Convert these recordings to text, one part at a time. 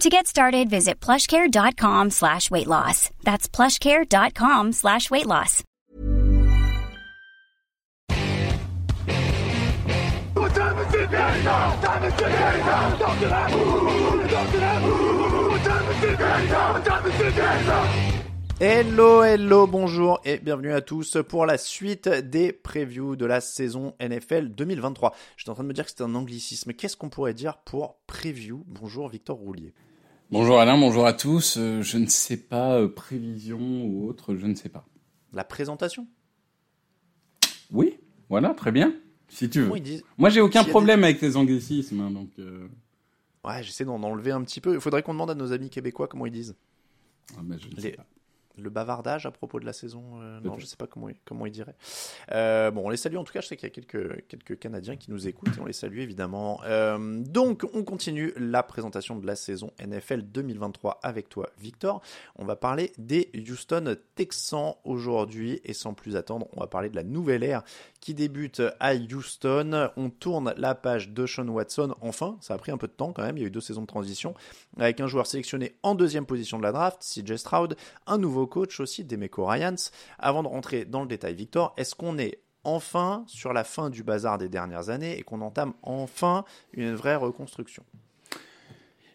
To get started, visit plushcare.com slash weight loss. That's plushcare.com slash weight loss. Hello, hello, bonjour et bienvenue à tous pour la suite des previews de la saison NFL 2023. J'étais en train de me dire que c'était un anglicisme. Qu'est-ce qu'on pourrait dire pour preview? Bonjour Victor Roulier. Bonjour Alain, bonjour à tous. Euh, je ne sais pas, euh, prévision ou autre, je ne sais pas. La présentation? Oui, voilà, très bien. Si tu veux. Disent? Moi, j'ai aucun problème avec les anglicismes, hein, donc. euh, Ouais, j'essaie d'en enlever un petit peu. Il faudrait qu'on demande à nos amis québécois comment ils disent. ah, je ne Les- sais pas. Le bavardage à propos de la saison euh, Non, je sais pas comment, ils- comment ils diraient. Euh, bon, on les salue en tout cas. Je sais qu'il y a quelques, quelques Canadiens qui nous écoutent et on les salue évidemment. Euh, donc, on continue la présentation de la saison NFL 2023 avec toi, Victor. On va parler des Houston Texans aujourd'hui et sans plus attendre, on va parler de la nouvelle ère qui débute à Houston. On tourne la page de Sean Watson. Enfin, ça a pris un peu de temps quand même. Il y a eu deux saisons de transition avec un joueur sélectionné en deuxième position de la draft, CJ Stroud, un nouveau coach aussi, Demeco Ryans. Avant de rentrer dans le détail, Victor, est-ce qu'on est enfin sur la fin du bazar des dernières années et qu'on entame enfin une vraie reconstruction?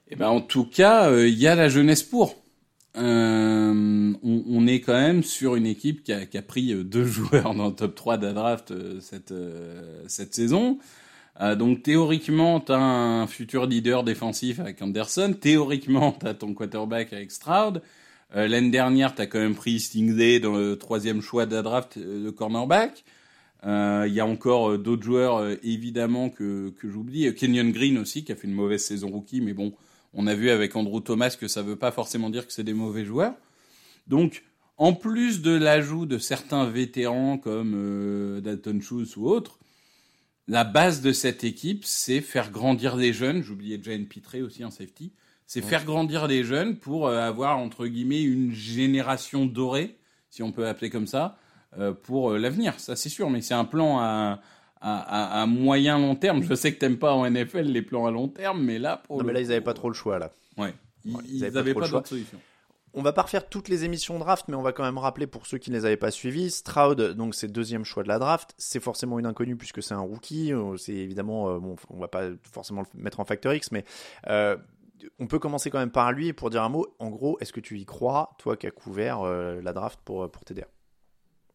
Eh ben, en tout cas, euh, il y a la jeunesse pour. Euh, on, on est quand même sur une équipe qui a, qui a pris euh, deux joueurs dans le top 3 de draft euh, cette, euh, cette saison. Euh, donc théoriquement, tu as un futur leader défensif avec Anderson. Théoriquement, tu as ton quarterback avec Stroud. Euh, L'année dernière, tu as quand même pris Stingday dans le troisième choix de draft de cornerback. Il y a encore d'autres joueurs, évidemment, que, que j'oublie. Kenyon Green aussi, qui a fait une mauvaise saison rookie, mais bon, on a vu avec Andrew Thomas que ça veut pas forcément dire que c'est des mauvais joueurs. Donc, en plus de l'ajout de certains vétérans comme euh, Dalton Schultz ou autres, la base de cette équipe, c'est faire grandir les jeunes. J'oubliais Jane Pitré aussi en safety. C'est faire grandir les jeunes pour euh, avoir, entre guillemets, une génération dorée, si on peut appeler comme ça, euh, pour l'avenir. Ça, c'est sûr, mais c'est un plan à, à, à, à moyen long terme. Je sais que t'aimes pas en NFL les plans à long terme, mais là, pour Non, le mais là, ils coup, n'avaient pas trop le choix là. Ouais. Ils, Ouais, ils ils avaient pas avaient pas, d'autre solution. On va pas refaire toutes les émissions draft, mais on va quand même rappeler pour ceux qui ne les avaient pas suivies. Stroud, donc c'est deuxième choix de la draft. C'est forcément une inconnue puisque c'est un rookie. Euh, C'est évidemment, euh, bon, on va pas forcément le mettre en facteur X, mais euh, on peut commencer quand même par lui pour dire un mot. En gros, est-ce que tu y crois, toi qui as couvert euh, la draft pour, pour TDR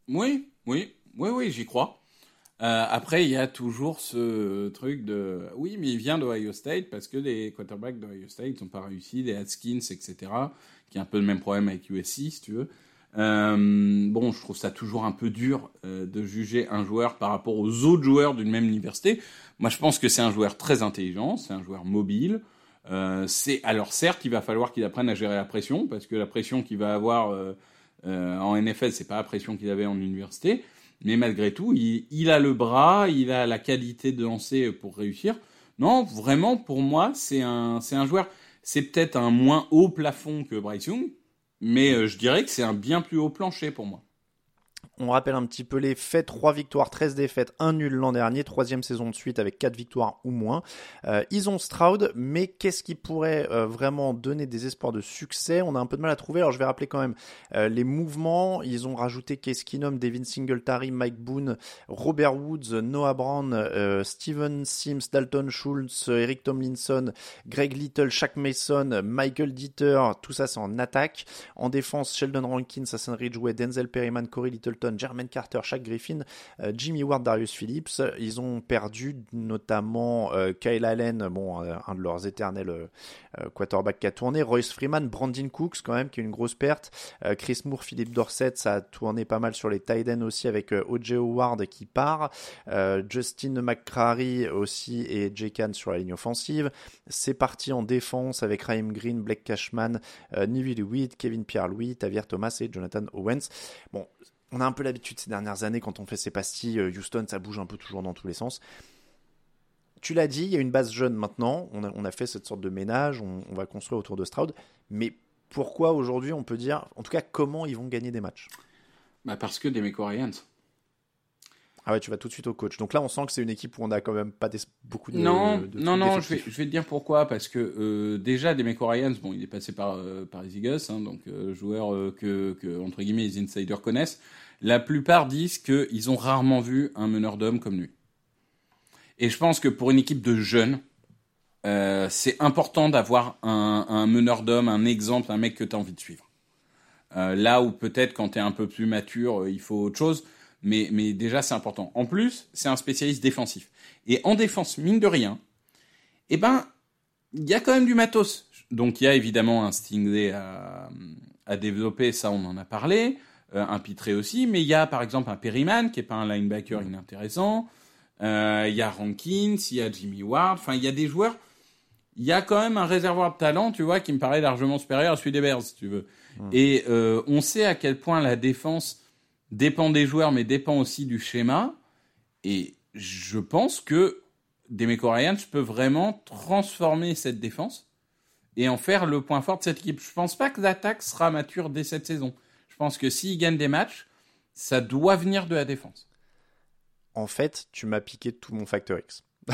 Oui, oui, oui, oui, j'y crois. Euh, après, il y a toujours ce truc de oui, mais il vient d'Ohio State parce que les quarterbacks d'Ohio State n'ont pas réussi, les Haskins, etc., qui est un peu le même problème avec USC, si tu veux. Euh, bon, je trouve ça toujours un peu dur euh, de juger un joueur par rapport aux autres joueurs d'une même université. Moi, je pense que c'est un joueur très intelligent, c'est un joueur mobile. C'est alors certes, il va falloir qu'il apprenne à gérer la pression parce que la pression qu'il va avoir en NFL, c'est pas la pression qu'il avait en université. Mais malgré tout, il, a le bras, il a la qualité de lancer pour réussir. Non, vraiment, pour moi, c'est un, c'est un joueur. C'est peut-être un moins haut plafond que Bryce Young, mais euh, je dirais que c'est un bien plus haut plancher pour moi. On rappelle un petit peu les faits 3 victoires, 13 défaites, 1 nul l'an dernier, troisième saison de suite avec 4 victoires ou moins. Euh, ils ont Stroud, mais qu'est-ce qui pourrait euh, vraiment donner des espoirs de succès? On a un peu de mal à trouver, alors je vais rappeler quand même euh, les mouvements. Ils ont rajouté Case Keenum, Devin Singletary, Mike Boone, Robert Woods, Noah Brown, Steven Sims, Dalton Schultz, Eric Tomlinson, Greg Little, Shaq Mason, Michael Dieter, tout ça c'est en attaque. En défense, Sheldon Rankins, Hassan Ridgeway, Denzel Perryman, Corey Littleton, Jermaine Carter, Shaq Griffin, Jimmy Ward, Darius Phillips. Ils ont perdu notamment Kyle Allen, bon, un de leurs éternels quarterbacks qui a tourné, Royce Freeman, Brandon Cooks quand même qui est une grosse perte, Chris Moore, Philippe Dorset, ça a tourné pas mal sur les tight aussi avec O.J. Howard qui part, Justin McCrary aussi et Jay Khan sur la ligne offensive. C'est parti en défense avec Raheem Green, Blake Cashman, euh, Nivi Kevin Pierre-Louis, Tavier Thomas et Jonathan Owens. Bon, on a un peu l'habitude ces dernières années quand on fait ces pastilles. Euh, Houston, ça bouge un peu toujours dans tous les sens. Tu l'as dit, il y a une base jeune maintenant. On a, fait cette sorte de ménage. On, va construire autour de Stroud. Mais pourquoi aujourd'hui on peut dire, en tout cas, comment ils vont gagner des matchs? Bah Parce que des. Ah ouais, tu vas tout de suite au coach. Donc là, on sent que c'est une équipe où on a quand même pas beaucoup de. Non, non, non. Je vais, je vais te dire pourquoi. Parce que euh, déjà, Demeco Ryans, bon, il est passé par euh, par les Eagles, hein, donc euh, joueur que, que entre guillemets les insiders connaissent. La plupart disent qu'ils ont rarement vu un meneur d'hommes comme lui. Et je pense que pour une équipe de jeunes, c'est important d'avoir un, un meneur d'hommes, un exemple, un mec que tu as envie de suivre. là où peut-être quand tu es un peu plus mature, il faut autre chose mais, mais déjà c'est important. En plus, c'est un spécialiste défensif. Et en défense, mine de rien, eh ben, il y a quand même du matos. Donc il y a évidemment un Stingray à, à développer, ça on en a parlé, euh, un Pitré aussi, mais il y a par exemple un Perryman qui est pas un linebacker inintéressant, euh, il y a Rankins, il y a Jimmy Ward, enfin il y a des joueurs, il y a quand même un réservoir de talent, tu vois, qui me paraît largement supérieur à celui des Bears, si tu veux. Et euh, on sait à quel point la défense dépend des joueurs, mais dépend aussi du schéma. Et je pense que Demeco Ryans peut vraiment transformer cette défense et en faire le point fort de cette équipe. Je pense pas que l'attaque sera mature dès cette saison. Je pense que s'il gagne des matchs, ça doit venir de la défense. En fait, tu m'as piqué tout mon facteur X.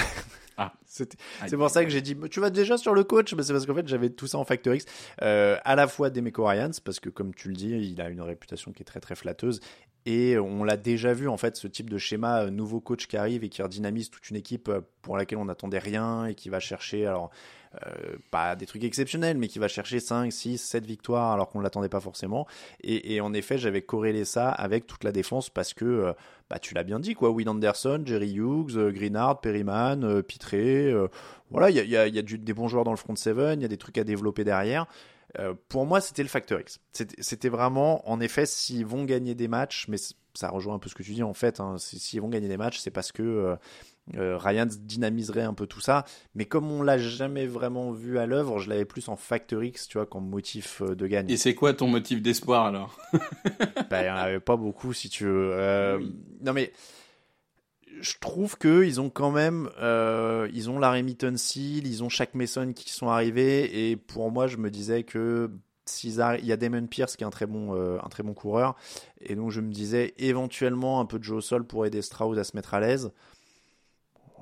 Ah. C'est pour ça que j'ai dit, tu vas déjà sur le coach, mais c'est parce qu'en fait j'avais tout ça en Factor X. Euh, à la fois Demeco Ryans, parce que comme tu le dis, il a une réputation qui est très très flatteuse. Et on l'a déjà vu en fait, ce type de schéma, euh, nouveau coach qui arrive et qui redynamise toute une équipe euh, pour laquelle on n'attendait rien et qui va chercher, alors euh, pas des trucs exceptionnels, mais qui va chercher 5, 6, 7 victoires alors qu'on ne l'attendait pas forcément. Et, en effet, j'avais corrélé ça avec toute la défense parce que, bah, tu l'as bien dit, quoi. Will Anderson, Jerry Hughes, Greenard, Perryman, Pitré. voilà, il y a, y a des bons joueurs dans le front 7, il y a des trucs à développer derrière. Euh, pour moi, c'était le facteur X. C'était vraiment, en effet, s'ils vont gagner des matchs, mais ça rejoint un peu ce que tu dis en fait, hein, s'ils vont gagner des matchs, c'est parce que euh, euh, Ryan dynamiserait un peu tout ça. Mais comme on l'a jamais vraiment vu à l'œuvre, je l'avais plus en facteur X, tu vois, comme motif de gagne. Et c'est quoi ton motif d'espoir alors? Bah, Il n'y en avait pas beaucoup, si tu veux. Non mais je trouve que ils ont quand même, euh, ils ont la Seal, ils ont chaque Mason qui sont arrivés, et pour moi, je me disais que s'ils il y a Damon Pierce qui est un très bon, euh, un très bon coureur, et donc je me disais éventuellement un peu de jeu au sol pour aider Strauss à se mettre à l'aise.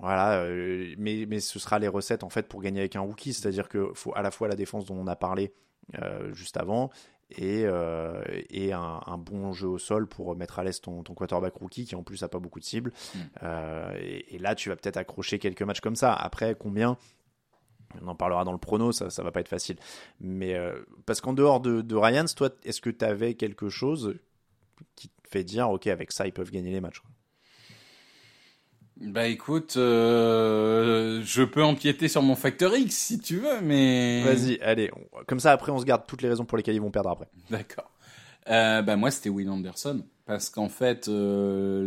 Voilà, euh, mais, mais ce sera les recettes en fait pour gagner avec un rookie, c'est-à-dire qu'il faut à la fois la défense dont on a parlé juste avant et, euh, et un, bon jeu au sol pour mettre à l'aise ton, ton, quarterback rookie qui en plus a pas beaucoup de cibles. Mm. Euh, et, là, tu vas peut-être accrocher quelques matchs comme ça. Après, combien? On en parlera dans le prono, ça, ça va pas être facile. Mais euh, parce qu'en dehors de, de Ryans, toi, est-ce que tu avais quelque chose qui te fait dire, ok, avec ça, ils peuvent gagner les matchs bah écoute, euh, je peux empiéter sur mon facteur X si tu veux, mais... Vas-y, allez. Comme ça, après, on se garde toutes les raisons pour lesquelles ils vont perdre après. D'accord. Euh, bah moi, c'était Will Anderson. Parce qu'en fait, euh,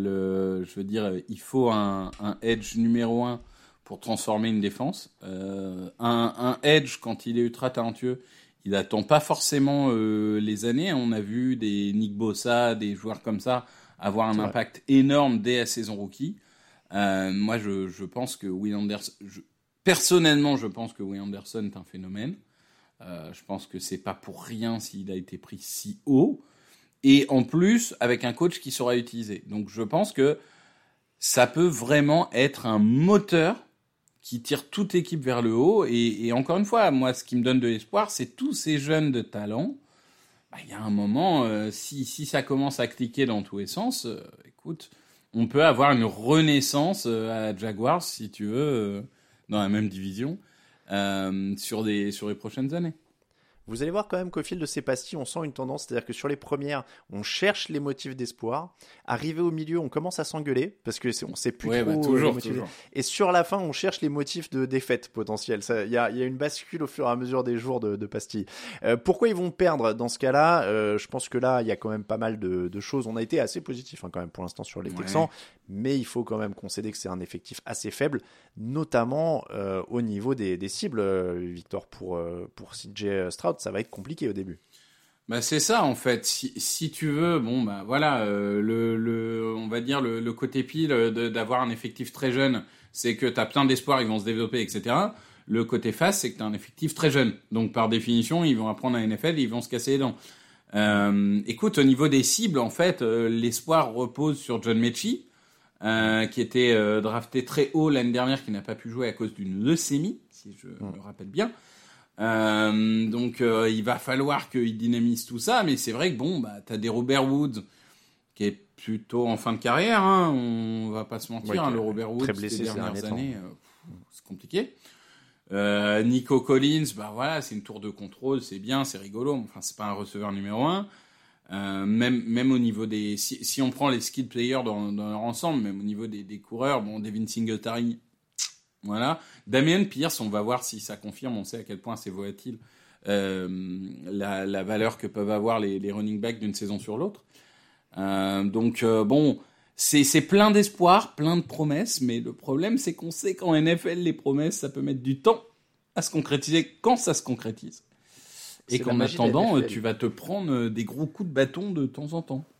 le, je veux dire, il faut un, un edge numéro un pour transformer une défense. Euh, un, un, edge, quand il est ultra talentueux, il attend pas forcément euh, les années. On a vu des Nick Bossa, des joueurs comme ça, avoir un impact énorme dès la saison rookie. Euh, moi, je, pense que Will Anderson. personnellement, je pense que Will Anderson est un phénomène. Euh, je pense que c'est pas pour rien s'il a été pris si haut. Et en plus, avec un coach qui saura utiliser. Donc, je pense que ça peut vraiment être un moteur qui tire toute équipe vers le haut. Et, encore une fois, moi, ce qui me donne de l'espoir, c'est tous ces jeunes de talent. Bah, il y a un moment, euh, si, ça commence à cliquer dans tous les sens, écoute, on peut avoir une renaissance euh, à Jaguars, si tu veux, euh, dans la même division, euh, sur, des, sur les prochaines années. Vous allez voir quand même qu'au fil de ces pastilles, on sent une tendance, c'est-à-dire que sur les premières, on cherche les motifs d'espoir. Arrivé au milieu, on commence à s'engueuler parce que on sait plus Ouais, trop bah, euh, toujours. Et sur la fin, on cherche les motifs de défaite potentielle. Il y a, il y a une bascule au fur et à mesure des jours de, de pastilles. Euh, pourquoi ils vont perdre dans ce cas-là? Euh, Je pense que là, il y a quand même pas mal de, de choses. On a été assez positif hein, quand même pour l'instant sur les Ouais. Texans, mais il faut quand même concéder que c'est un effectif assez faible, notamment euh, au niveau des, cibles. euh, Victor pour euh, pour CJ Stroud, ça va être compliqué au début. Bah c'est ça en fait. Si, tu veux, bon bah voilà, le, le, on va dire le, côté pile d'avoir un effectif très jeune, c'est que t'as plein d'espoir, ils vont se développer, etc. Le côté face, c'est que t'as un effectif très jeune. Donc par définition, ils vont apprendre à NFL, ils vont se casser les dents. Écoute, au niveau des cibles, en fait, l'espoir repose sur John Mechie, euh, qui était euh, drafté très haut l'année dernière, qui n'a pas pu jouer à cause d'une leucémie, si je me rappelle bien. Euh, donc il va falloir qu'il dynamise tout ça, mais c'est vrai que bon, bah t'as des Robert Woods qui est plutôt en fin de carrière, hein, on va pas se mentir, Ouais, hein, le Robert Woods très blessé ces dernières années, c'est compliqué. Nico Collins, bah voilà, c'est une tour de contrôle, c'est bien, c'est rigolo, mais enfin c'est pas un receveur numéro un. Euh, même même au niveau des si, on prend les skill players dans, leur ensemble, même au niveau des, coureurs, bon Devin Singletary, voilà. Damien Pierce, on va voir si ça confirme. On sait à quel point c'est volatile euh, la, valeur que peuvent avoir les, running backs d'une saison sur l'autre. Euh, donc bon, c'est plein d'espoir, plein de promesses, mais le problème c'est qu'on sait qu'en NFL les promesses ça peut mettre du temps à se concrétiser quand ça se concrétise. Et qu'en attendant, NFL. tu vas te prendre euh, des gros coups de bâton de temps en temps.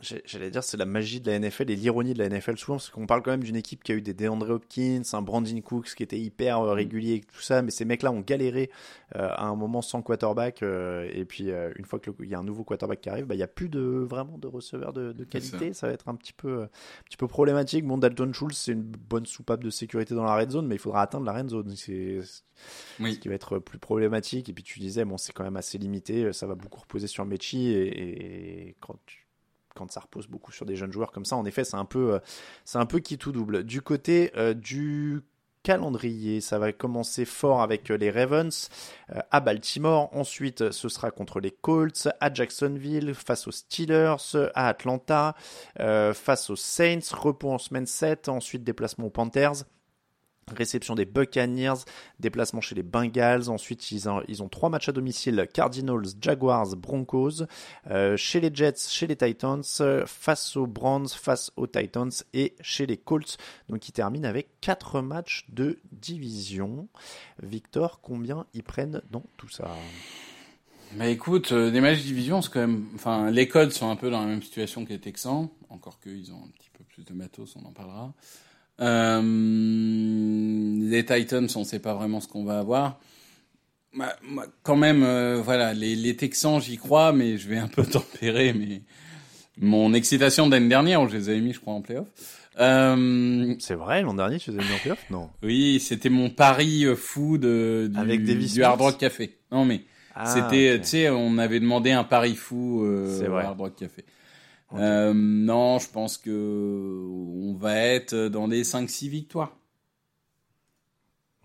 J'allais dire, c'est la magie de la NFL et l'ironie de la NFL souvent, parce qu'on parle quand même d'une équipe qui a eu des DeAndre Hopkins, un Brandon Cooks qui était hyper euh, régulier et tout ça, mais ces mecs-là ont galéré euh, à un moment sans quarterback, euh, et puis euh, une fois qu'il y a un nouveau quarterback qui arrive, bah, il n'y a plus de, vraiment de receveurs de, qualité, ça. va être un petit peu, un petit peu problématique. Bon, Dalton Schultz, c'est une bonne soupape de sécurité dans la red zone, mais il faudra atteindre la red zone. C'est Oui. ce qui va être plus problématique. Et puis tu disais, bon, c'est quand même assez limité, ça va beaucoup reposer sur Mechi, et, et quand tu quand ça repose beaucoup sur des jeunes joueurs comme ça, en effet, c'est un peu, euh, qui tout double. Du côté euh, du calendrier, ça va commencer fort avec euh, les Ravens à Baltimore. Ensuite, ce sera contre les Colts, à Jacksonville, face aux Steelers, à Atlanta, face aux Saints, repos en semaine 7, ensuite déplacement aux Panthers. Réception des Buccaneers, déplacement chez les Bengals. Ensuite, ils ont, trois matchs à domicile Cardinals, Jaguars, Broncos. Euh, chez les Jets, chez les Titans, face aux Browns, face aux Titans et chez les Colts. Donc, ils terminent avec quatre matchs de division. Victor, combien ils prennent dans tout ça? Bah écoute, euh, des matchs de division. Enfin, les codes sont un peu dans la même situation que les Texans, encore qu'ils ont un petit peu plus de matos, on en parlera. Euh, les Titans, on sait pas vraiment ce qu'on va avoir. Bah, quand même, euh, voilà, les, les Texans, j'y crois, mais je vais un peu tempérer mais mon excitation d'année dernière, où je les avais mis, je crois, en playoff. Euh, C'est vrai, l'an dernier, tu les as mis en playoff? Non. oui, c'était mon pari euh, fou de, du, Avec Davis du Hard Rock Café. Non, mais Ah, c'était, tu sais, on avait demandé un pari fou euh, C'est au vrai. Hard Rock Café. Non, je pense que on va être dans des 5-6 victoires.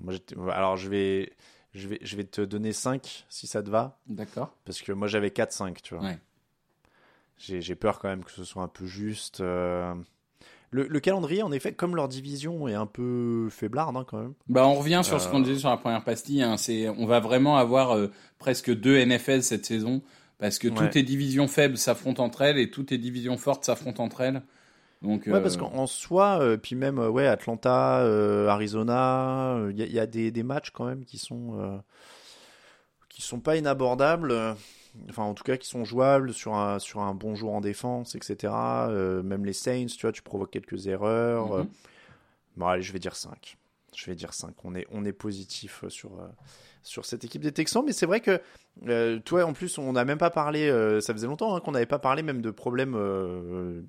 Moi, alors, je vais, je, vais, je vais te donner 5 si ça te va. D'accord. Parce que moi, j'avais 4-5, tu vois. Ouais. J'ai peur quand même que ce soit un peu juste. euh. Le, le calendrier, en effet, comme leur division est un peu faiblarde hein, quand même. Bah, on revient sur ce qu'on Euh. disait sur la première pastille. Hein. C'est, on va vraiment avoir euh, presque deux NFL cette saison parce que Ouais. toutes les divisions faibles s'affrontent entre elles et toutes les divisions fortes s'affrontent entre elles. Donc, Ouais, euh, parce qu'en en soi, euh, puis même euh, ouais, Atlanta, euh, Arizona, il y, a- y a des, des matchs quand même qui sont euh, qui sont pas inabordables. euh, Enfin, en tout cas, qui sont jouables sur un sur un bon jour en défense, etc. Euh, même les Saints, tu vois, tu provoques quelques erreurs. Mhm. euh. Bon, allez, je vais dire 5. Je vais dire 5. On est, on est positif sur, euh, sur cette équipe des Texans. Mais c'est vrai que, euh, toi, en plus, on n'a même pas parlé, euh, ça faisait longtemps hein, qu'on n'avait pas parlé même de problèmes euh,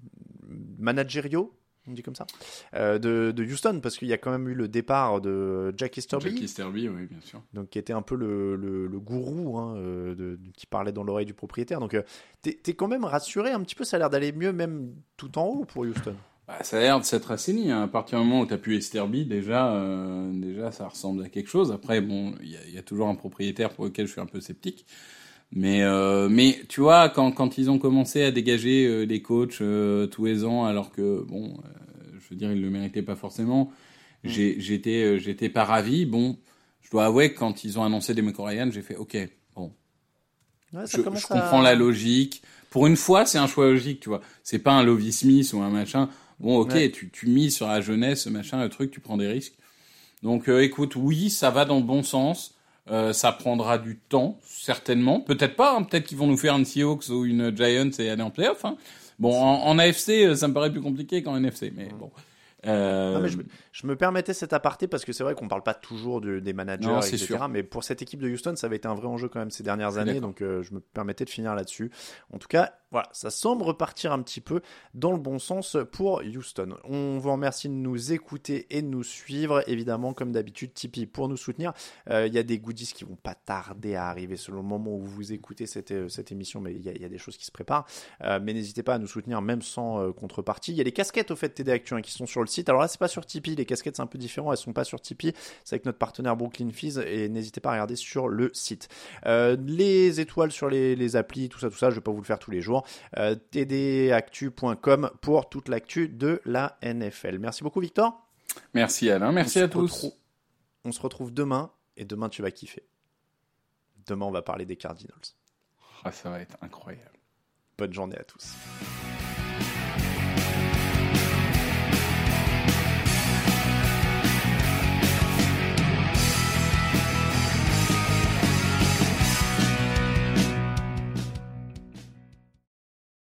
managériaux, on dit comme ça, euh, de, de Houston, parce qu'il y a quand même eu le départ de Jack Easterby, Jackie Sterby, oui, bien sûr. donc, qui était un peu le, le, le gourou hein, euh, de, de- qui parlait dans l'oreille du propriétaire. Donc, euh, t'es t'es quand même rassuré un petit peu, ça a l'air d'aller mieux, même tout en haut pour Houston. Bah, ça a l'air de s'être assaini. Hein. À partir du moment où tu as pu Esterby, déjà, euh, déjà, ça ressemble à quelque chose. Après, bon, il y a, y a, toujours un propriétaire pour lequel je suis un peu sceptique. Mais, euh, mais tu vois, quand, quand ils ont commencé à dégager euh, des coachs euh, tous les ans, alors que, bon, euh, je veux dire, ils le méritaient pas forcément, mm. j'étais, euh, j'étais pas ravi. Bon, je dois avouer que quand ils ont annoncé des Ryan, j'ai fait, ok, bon. Ouais, je, je comprends à... la logique. Pour une fois, c'est un choix logique, tu vois. C'est pas un Lovie Smith ou un machin. Bon, ok, ouais. tu, tu mises sur la jeunesse, machin, le truc, tu prends des risques. Donc, euh, écoute, oui, ça va dans le bon sens. Euh, ça prendra du temps, certainement. Peut-être pas. Hein. Peut-être qu'ils vont nous faire une Seahawks ou une Giants et aller en playoff. Hein. Bon, en, en, AFC, euh, ça me paraît plus compliqué qu'en NFC, mais bon. Euh... Non, mais je, je, me permettais cet aparté parce que c'est vrai qu'on parle pas toujours de, des managers, non, etc. Sûr. Mais pour cette équipe de Houston, ça avait été un vrai enjeu quand même ces dernières années, donc euh, je me permettais de finir là-dessus. En tout cas, voilà, ça semble repartir un petit peu dans le bon sens pour Houston. On vous remercie de nous écouter et de nous suivre. Évidemment, comme d'habitude, Tipeee pour nous soutenir. Il euh, y a des goodies qui vont pas tarder à arriver selon le moment où vous écoutez cette, euh, cette émission, mais il y, y, a des choses qui se préparent. Euh, mais n'hésitez pas à nous soutenir même sans contrepartie. Il y a les casquettes au fait TD Actu hein, qui sont sur le site. Alors là, c'est pas sur Tipeee. Les casquettes, c'est un peu différent. Elles sont pas sur Tipeee. C'est avec notre partenaire Brooklyn Fees et n'hésitez pas à regarder sur le site. Euh, les étoiles sur les, les applis, tout ça, tout ça, je vais pas vous le faire tous les jours. Euh, tdactu.com pour toute l'actu de la NFL. Merci beaucoup Victor. Merci Alain, merci à tous. On se retrouve demain et demain tu vas kiffer. Demain on va parler des Cardinals. Ah, ça va être incroyable. Bonne journée à tous.